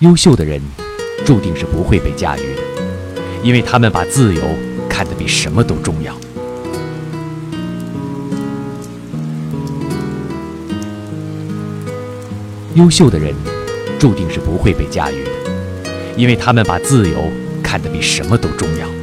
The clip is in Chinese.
优秀的人注定是不会被驾驭的。因为他们把自由看得比什么都重要。优秀的人注定是不会被驾驭的。因为他们把自由看得比什么都重要。